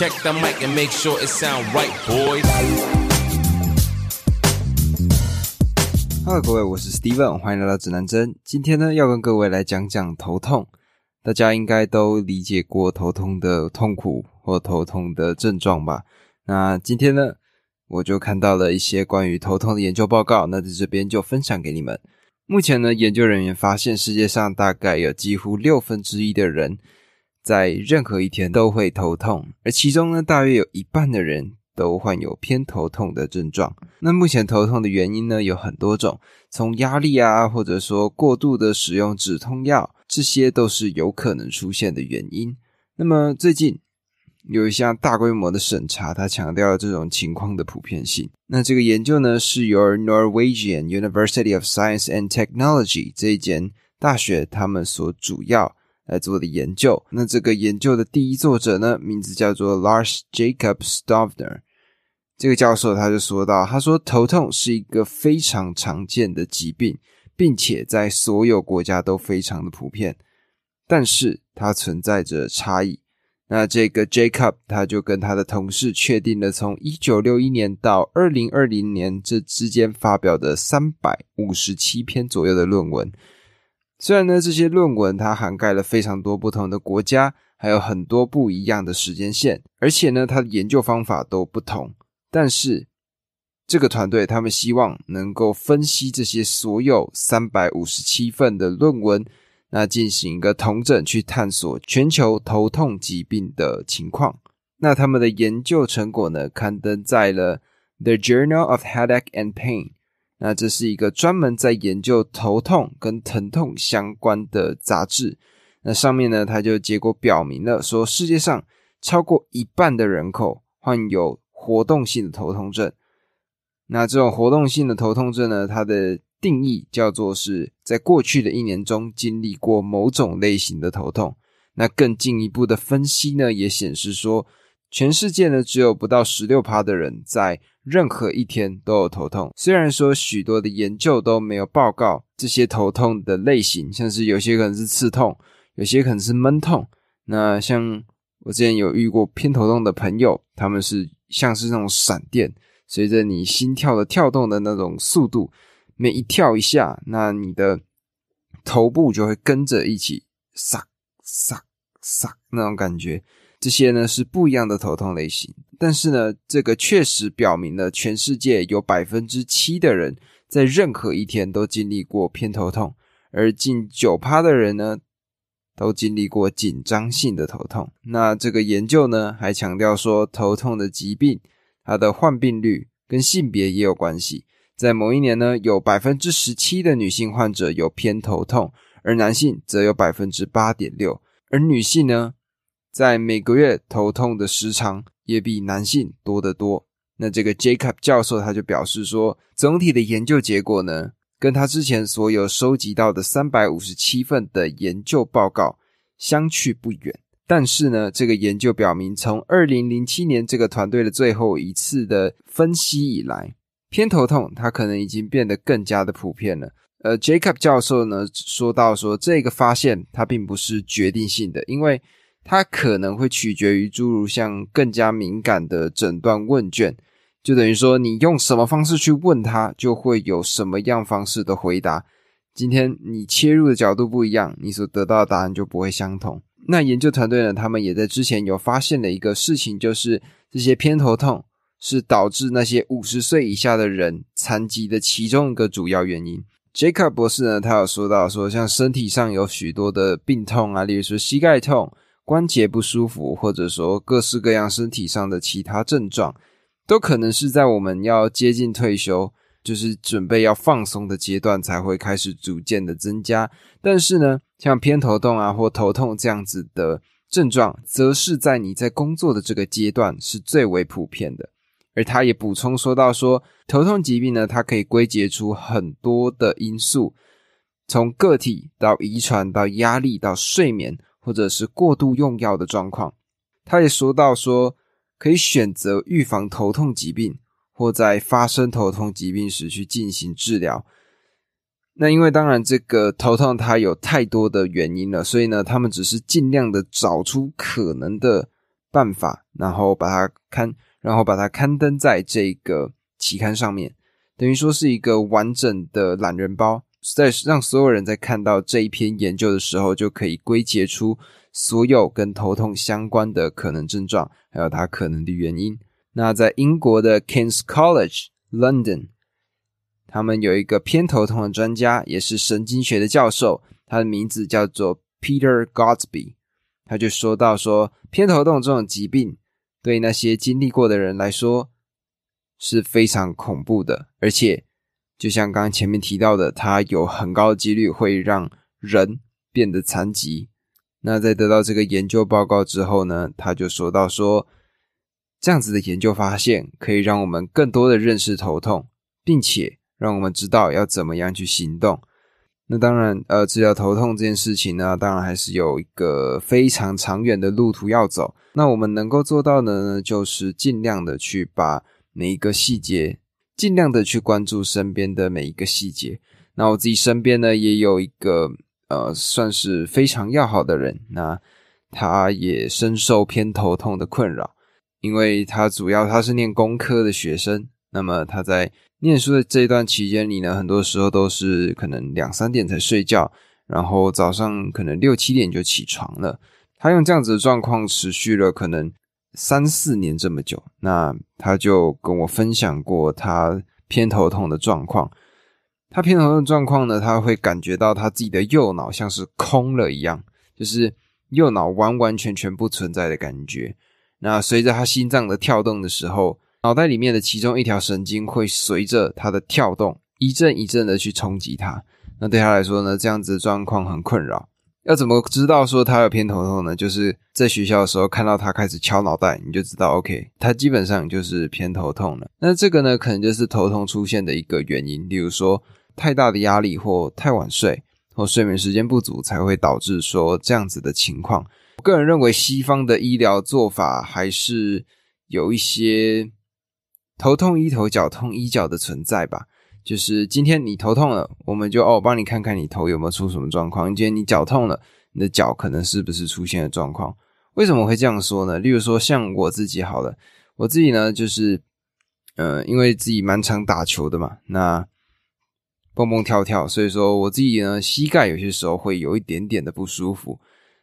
Check the mic and make sure it sound right, boys. Hello，各位，我是 Steven，欢迎来到指南针。今天呢，要跟各位来讲讲头痛。大家应该都理解过头痛的痛苦或头痛的症状吧？那今天呢，我就看到了一些关于头痛的研究报告，那在这边就分享给你们。目前呢，研究人员发现世界上大概有几乎六分之一的人在任何一天都会头痛，而其中呢，大约有一半的人。都患有偏头痛的症状。那目前头痛的原因呢有很多种，从压力啊，或者说过度的使用止痛药，这些都是有可能出现的原因。那么最近有一项大规模的审查，它强调了这种情况的普遍性。那这个研究呢是由 Norwegian University of Science and Technology 这一间大学他们所主要。来做的研究。那这个研究的第一作者呢，名字叫做 Lars Jacob Stovner。这个教授他就说到，他说头痛是一个非常常见的疾病，并且在所有国家都非常的普遍，但是它存在着差异。那这个 Jacob 他就跟他的同事确定了，从一九六一年到二零二零年这之间发表的三百五十七篇左右的论文。虽然呢，这些论文它涵盖了非常多不同的国家，还有很多不一样的时间线，而且呢，它的研究方法都不同。但是这个团队他们希望能够分析这些所有三百五十七份的论文，那进行一个同整，去探索全球头痛疾病的情况。那他们的研究成果呢，刊登在了《The Journal of Headache and Pain》。那这是一个专门在研究头痛跟疼痛相关的杂志。那上面呢，它就结果表明了，说世界上超过一半的人口患有活动性的头痛症。那这种活动性的头痛症呢，它的定义叫做是在过去的一年中经历过某种类型的头痛。那更进一步的分析呢，也显示说，全世界呢只有不到十六趴的人在。任何一天都有头痛，虽然说许多的研究都没有报告这些头痛的类型，像是有些可能是刺痛，有些可能是闷痛。那像我之前有遇过偏头痛的朋友，他们是像是那种闪电，随着你心跳的跳动的那种速度，每一跳一下，那你的头部就会跟着一起撒撒撒那种感觉。这些呢是不一样的头痛类型，但是呢，这个确实表明了全世界有百分之七的人在任何一天都经历过偏头痛，而近九趴的人呢都经历过紧张性的头痛。那这个研究呢还强调说，头痛的疾病它的患病率跟性别也有关系，在某一年呢有百分之十七的女性患者有偏头痛，而男性则有百分之八点六，而女性呢。在每个月头痛的时长也比男性多得多。那这个 Jacob 教授他就表示说，总体的研究结果呢，跟他之前所有收集到的三百五十七份的研究报告相去不远。但是呢，这个研究表明，从二零零七年这个团队的最后一次的分析以来，偏头痛它可能已经变得更加的普遍了。呃，Jacob 教授呢说到说，这个发现它并不是决定性的，因为它可能会取决于诸如像更加敏感的诊断问卷，就等于说你用什么方式去问他，就会有什么样方式的回答。今天你切入的角度不一样，你所得到的答案就不会相同。那研究团队呢，他们也在之前有发现了一个事情，就是这些偏头痛是导致那些五十岁以下的人残疾的其中一个主要原因。Jacob 博士呢，他有说到说，像身体上有许多的病痛啊，例如说膝盖痛。关节不舒服，或者说各式各样身体上的其他症状，都可能是在我们要接近退休，就是准备要放松的阶段才会开始逐渐的增加。但是呢，像偏头痛啊或头痛这样子的症状，则是在你在工作的这个阶段是最为普遍的。而他也补充说到，说头痛疾病呢，它可以归结出很多的因素，从个体到遗传到压力到睡眠。或者是过度用药的状况，他也说到说可以选择预防头痛疾病，或在发生头痛疾病时去进行治疗。那因为当然这个头痛它有太多的原因了，所以呢，他们只是尽量的找出可能的办法，然后把它刊，然后把它刊登在这个期刊上面，等于说是一个完整的懒人包，在让所有人在看到这一篇研究的时候，就可以归结出所有跟头痛相关的可能症状，还有它可能的原因。那在英国的 King's College London，他们有一个偏头痛的专家，也是神经学的教授，他的名字叫做 Peter Godsby。他就说到说，偏头痛这种疾病对那些经历过的人来说是非常恐怖的，而且就像刚刚前面提到的，它有很高的几率会让人变得残疾。那在得到这个研究报告之后呢，他就说到说。这样子的研究发现，可以让我们更多的认识头痛，并且让我们知道要怎么样去行动。那当然，呃，治疗头痛这件事情呢，当然还是有一个非常长远的路途要走。那我们能够做到的呢，就是尽量的去把每一个细节，尽量的去关注身边的每一个细节。那我自己身边呢，也有一个呃，算是非常要好的人，那他也深受偏头痛的困扰。因为他主要他是念工科的学生，那么他在念书的这一段期间里呢，很多时候都是可能两三点才睡觉，然后早上可能六七点就起床了。他用这样子的状况持续了可能三四年这么久，那他就跟我分享过他偏头痛的状况。他偏头痛的状况呢，他会感觉到他自己的右脑像是空了一样，就是右脑完完全全不存在的感觉。那随着他心脏的跳动的时候，脑袋里面的其中一条神经会随着他的跳动一阵一阵的去冲击他。那对他来说呢，这样子的状况很困扰。要怎么知道说他有偏头痛呢？就是在学校的时候看到他开始敲脑袋，你就知道 OK，他基本上就是偏头痛了。那这个呢，可能就是头痛出现的一个原因，例如说太大的压力或太晚睡或睡眠时间不足，才会导致说这样子的情况。我个人认为，西方的医疗做法还是有一些头痛医头、脚痛医脚的存在吧。就是今天你头痛了，我们就哦帮你看看你头有没有出什么状况。今天你脚痛了，你的脚可能是不是出现了状况？为什么会这样说呢？例如说，像我自己好了，我自己呢，就是呃，因为自己蛮常打球的嘛，那蹦蹦跳跳，所以说我自己呢，膝盖有些时候会有一点点的不舒服。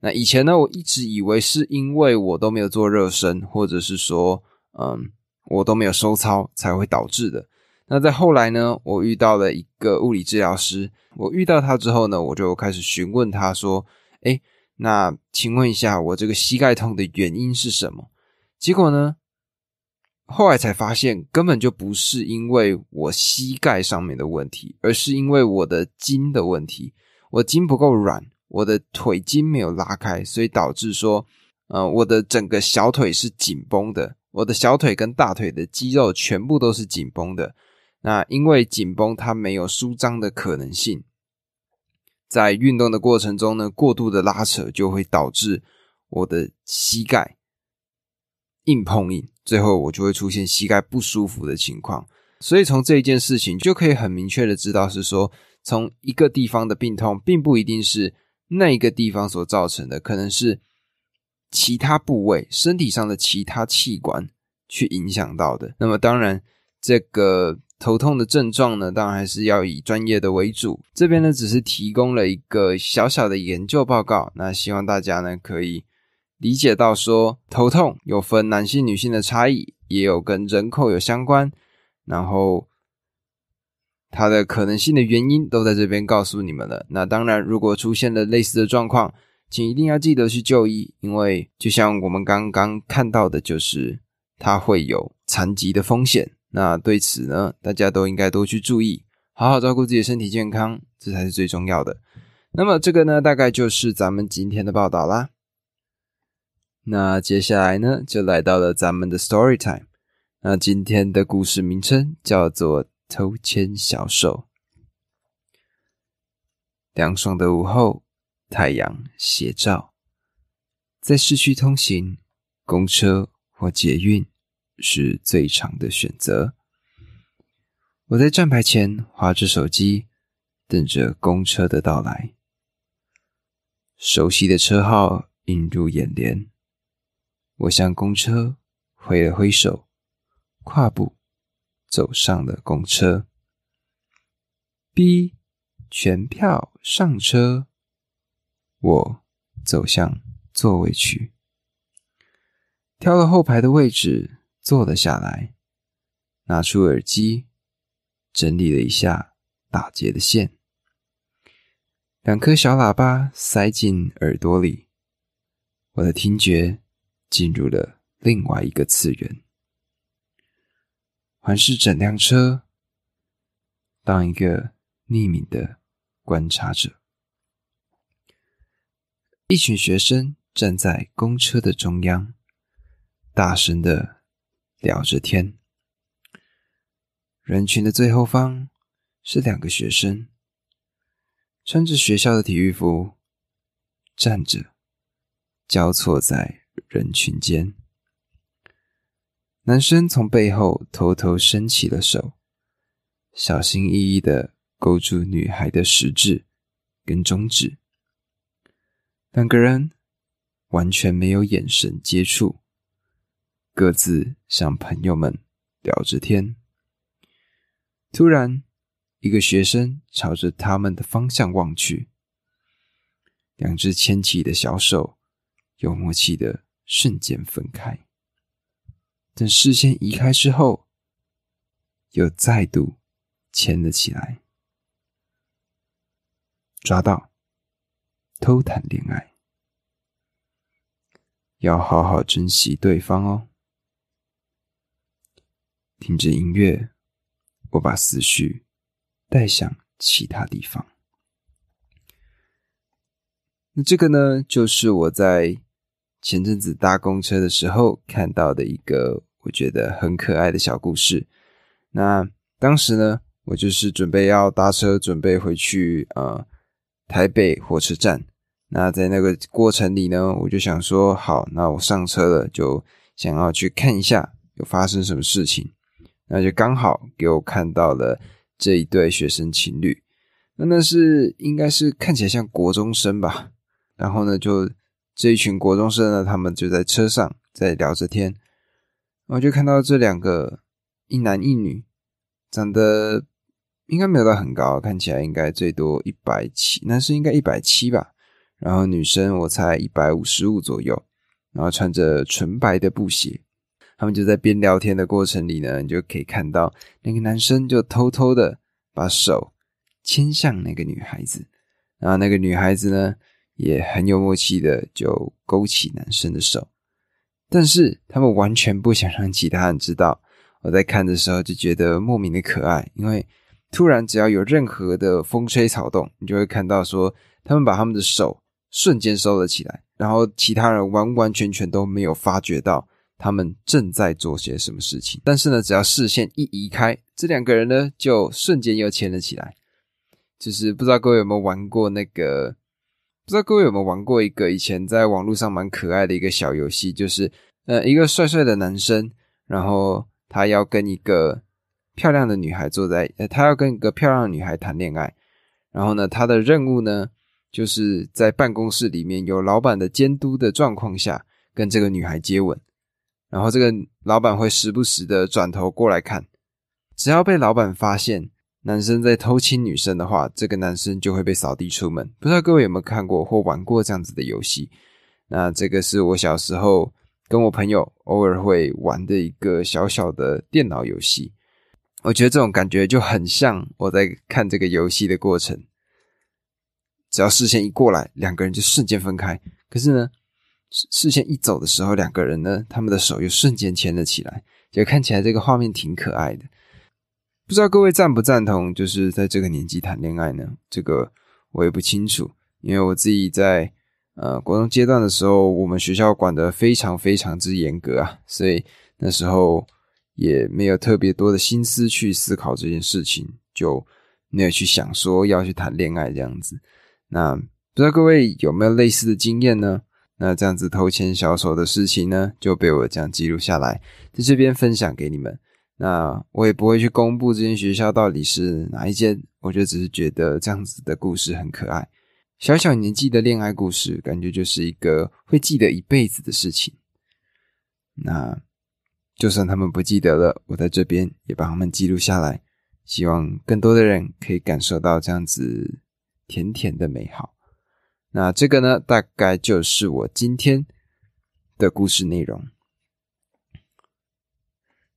那以前呢，我一直以为是因为我都没有做热身，或者是说，嗯，我都没有收操才会导致的。那在后来呢，我遇到了一个物理治疗师，我遇到他之后呢，我就开始询问他说：“哎，那请问一下，我这个膝盖痛的原因是什么？”结果呢，后来才发现根本就不是因为我膝盖上面的问题，而是因为我的筋的问题，我筋不够软。我的腿筋没有拉开，所以导致说，呃，我的整个小腿是紧绷的，我的小腿跟大腿的肌肉全部都是紧绷的。那因为紧绷，它没有舒张的可能性，在运动的过程中呢，过度的拉扯就会导致我的膝盖硬碰硬，最后我就会出现膝盖不舒服的情况。所以从这一件事情就可以很明确的知道，是说从一个地方的病痛，并不一定是。那一个地方所造成的，可能是其他部位、身体上的其他器官去影响到的。那么，当然，这个头痛的症状呢，当然还是要以专业的为主。这边呢，只是提供了一个小小的研究报告。那希望大家呢，可以理解到说，头痛有分男性、女性的差异，也有跟人口有相关。然后。它的可能性的原因都在这边告诉你们了。那当然，如果出现了类似的状况，请一定要记得去就医，因为就像我们刚刚看到的，就是它会有残疾的风险。那对此呢，大家都应该多去注意，好好照顾自己的身体健康，这才是最重要的。那么这个呢，大概就是咱们今天的报道啦。那接下来呢，就来到了咱们的 story time。那今天的故事名称叫做。偷牵小手，凉爽的午后，太阳斜照，在市区通行，公车或捷运是最长的选择。我在站牌前划着手机，等着公车的到来。熟悉的车号映入眼帘，我向公车挥了挥手，跨步走上了公车。B 全票上车，我走向座位区，挑了后排的位置坐了下来，拿出耳机，整理了一下打结的线，两颗小喇叭塞进耳朵里，我的听觉。进入了另外一个次元，环视整辆车，当一个匿名的观察者。一群学生站在公车的中央，大声的聊着天。人群的最后方是两个学生，穿着学校的体育服，站着，交错在。人群间，男生从背后偷偷伸起了手，小心翼翼的勾住女孩的食指跟中指。两个人完全没有眼神接触，各自向朋友们聊着天。突然，一个学生朝着他们的方向望去，两只牵起的小手有默契的。瞬间分开，等视线移开之后，又再度牵了起来。抓到，偷谈恋爱，要好好珍惜对方哦。听着音乐，我把思绪带向其他地方。那这个呢，就是我在。前阵子搭公车的时候看到的一个我觉得很可爱的小故事。那当时呢，我就是准备要搭车，准备回去呃台北火车站。那在那个过程里呢，我就想说，好，那我上车了，就想要去看一下有发生什么事情。那就刚好给我看到了这一对学生情侣。那那是应该是看起来像国中生吧。然后呢，就。这一群国中生呢，他们就在车上在聊着天，我就看到这两个一男一女，长得应该没有到很高，看起来应该最多一百七，男生应该一百七吧，然后女生我才一百五十五左右，然后穿着纯白的布鞋，他们就在边聊天的过程里呢，你就可以看到那个男生就偷偷的把手牵向那个女孩子，然后那个女孩子呢。也很有默契的就勾起男生的手，但是他们完全不想让其他人知道。我在看的时候就觉得莫名的可爱，因为突然只要有任何的风吹草动，你就会看到说他们把他们的手瞬间收了起来，然后其他人完完全全都没有发觉到他们正在做些什么事情。但是呢，只要视线一移开，这两个人呢就瞬间又牵了起来。就是不知道各位有没有玩过那个。不知道各位有没有玩过一个以前在网络上蛮可爱的一个小游戏，就是呃一个帅帅的男生，然后他要跟一个漂亮的女孩坐在，呃他要跟一个漂亮的女孩谈恋爱，然后呢他的任务呢就是在办公室里面有老板的监督的状况下跟这个女孩接吻，然后这个老板会时不时的转头过来看，只要被老板发现。男生在偷亲女生的话，这个男生就会被扫地出门。不知道各位有没有看过或玩过这样子的游戏？那这个是我小时候跟我朋友偶尔会玩的一个小小的电脑游戏。我觉得这种感觉就很像我在看这个游戏的过程。只要视线一过来，两个人就瞬间分开。可是呢，视视线一走的时候，两个人呢，他们的手又瞬间牵了起来，就看起来这个画面挺可爱的。不知道各位赞不赞同，就是在这个年纪谈恋爱呢？这个我也不清楚，因为我自己在呃国中阶段的时候，我们学校管得非常非常之严格啊，所以那时候也没有特别多的心思去思考这件事情，就没有去想说要去谈恋爱这样子。那不知道各位有没有类似的经验呢？那这样子偷牵小手的事情呢，就被我这样记录下来，在这边分享给你们。那我也不会去公布这间学校到底是哪一间，我就只是觉得这样子的故事很可爱。小小年纪的恋爱故事，感觉就是一个会记得一辈子的事情。那就算他们不记得了，我在这边也把他们记录下来，希望更多的人可以感受到这样子甜甜的美好。那这个呢，大概就是我今天的故事内容。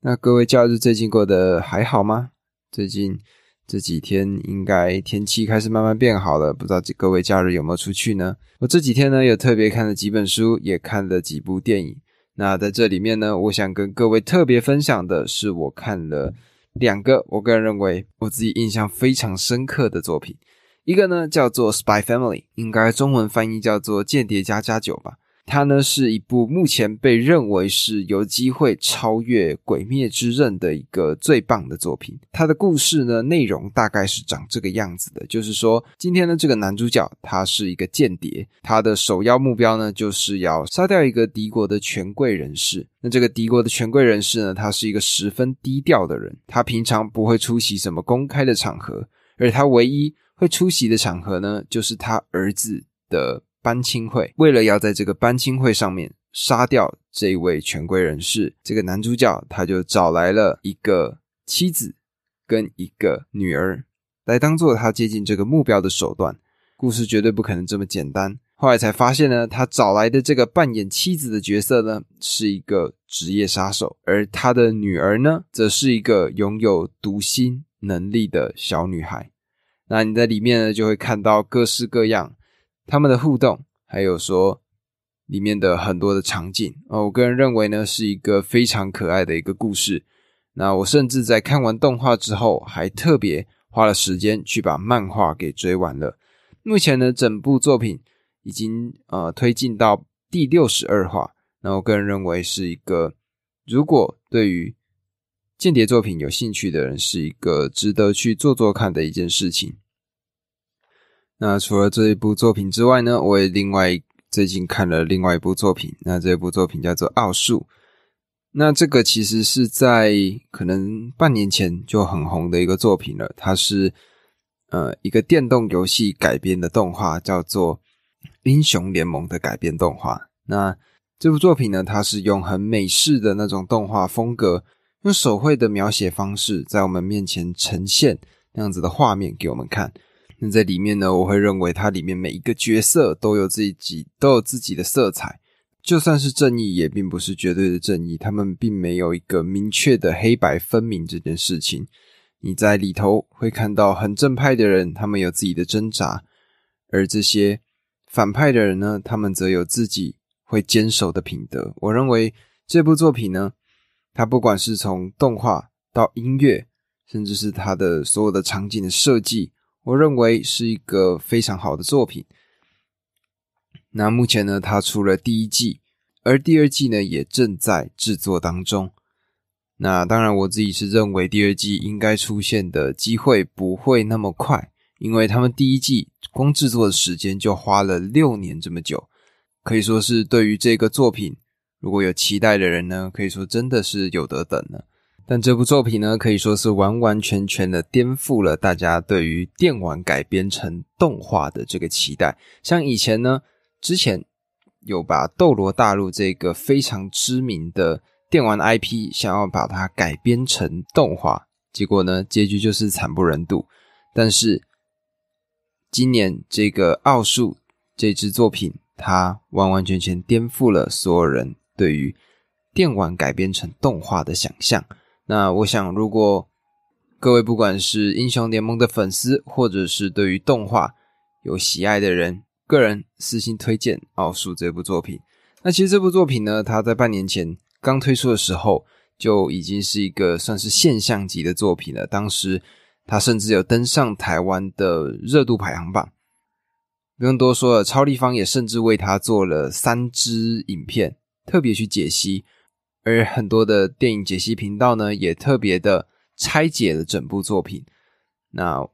那各位假日最近过得还好吗？最近这几天应该天气开始慢慢变好了，不知道各位假日有没有出去呢？我这几天呢，有特别看了几本书，也看了几部电影。那在这里面呢，我想跟各位特别分享的是，我看了两个我个人认为我自己印象非常深刻的作品。一个呢叫做《Spy Family》，应该中文翻译叫做《间谍家家酒》吧。它呢是一部目前被认为是有机会超越《鬼灭之刃》的一个最棒的作品。它的故事呢内容大概是长这个样子的，就是说今天呢这个男主角他是一个间谍，他的首要目标呢就是要杀掉一个敌国的权贵人士。那这个敌国的权贵人士呢，他是一个十分低调的人，他平常不会出席什么公开的场合，而他唯一会出席的场合呢，就是他儿子的。班亲会为了要在这个班亲会上面杀掉这位权贵人士，这个男主角他就找来了一个妻子跟一个女儿来当做他接近这个目标的手段。故事绝对不可能这么简单。后来才发现呢，他找来的这个扮演妻子的角色呢，是一个职业杀手，而他的女儿呢，则是一个拥有读心能力的小女孩。那你在里面呢，就会看到各式各样。他们的互动，还有说里面的很多的场景哦，我个人认为呢是一个非常可爱的一个故事。那我甚至在看完动画之后，还特别花了时间去把漫画给追完了。目前呢，整部作品已经呃推进到第六十二话。那我个人认为是一个，如果对于间谍作品有兴趣的人，是一个值得去做做看的一件事情。那除了这一部作品之外呢，我也另外最近看了另外一部作品。那这部作品叫做《奥数》。那这个其实是在可能半年前就很红的一个作品了。它是呃一个电动游戏改编的动画，叫做《英雄联盟》的改编动画。那这部作品呢，它是用很美式的那种动画风格，用手绘的描写方式，在我们面前呈现那样子的画面给我们看。那在里面呢，我会认为它里面每一个角色都有自己都有自己的色彩，就算是正义，也并不是绝对的正义。他们并没有一个明确的黑白分明这件事情。你在里头会看到很正派的人，他们有自己的挣扎；而这些反派的人呢，他们则有自己会坚守的品德。我认为这部作品呢，它不管是从动画到音乐，甚至是它的所有的场景的设计。我认为是一个非常好的作品。那目前呢，它出了第一季，而第二季呢也正在制作当中。那当然，我自己是认为第二季应该出现的机会不会那么快，因为他们第一季光制作的时间就花了六年这么久，可以说是对于这个作品如果有期待的人呢，可以说真的是有得等了。但这部作品呢，可以说是完完全全的颠覆了大家对于电玩改编成动画的这个期待。像以前呢，之前有把《斗罗大陆》这个非常知名的电玩 IP 想要把它改编成动画，结果呢，结局就是惨不忍睹。但是今年这个《奥数》这支作品，它完完全全颠覆了所有人对于电玩改编成动画的想象。那我想，如果各位不管是英雄联盟的粉丝，或者是对于动画有喜爱的人，个人私心推荐《奥数》这部作品。那其实这部作品呢，它在半年前刚推出的时候，就已经是一个算是现象级的作品了。当时它甚至有登上台湾的热度排行榜。不用多说了，超立方也甚至为它做了三支影片，特别去解析。而很多的电影解析频道呢，也特别的拆解了整部作品。那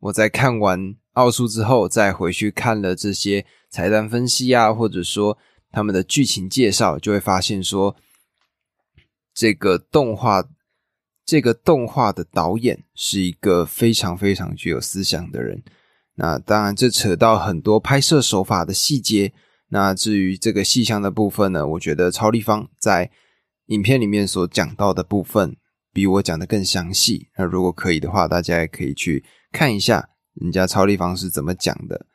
我在看完奥数之后，再回去看了这些彩蛋分析啊，或者说他们的剧情介绍，就会发现说，这个动画，这个动画的导演是一个非常非常具有思想的人。那当然，这扯到很多拍摄手法的细节。那至于这个细项的部分呢，我觉得超立方在影片里面所讲到的部分比我讲的更详细。那如果可以的话，大家也可以去看一下人家超立方是怎么讲的。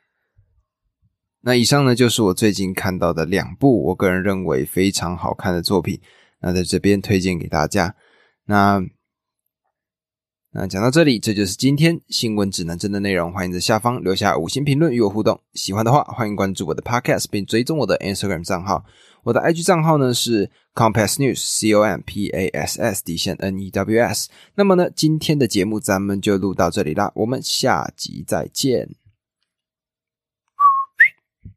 那以上呢，就是我最近看到的两部我个人认为非常好看的作品。那在这边推荐给大家。那那讲到这里，这就是今天新闻指南针的内容。欢迎在下方留下五星评论与我互动。喜欢的话，欢迎关注我的 Podcast，并追踪我的 Instagram 账号。我的 IG 账号呢是 Compass News C O M P A S S 底线 N E W S。那么呢，今天的节目咱们就录到这里啦，我们下集再见。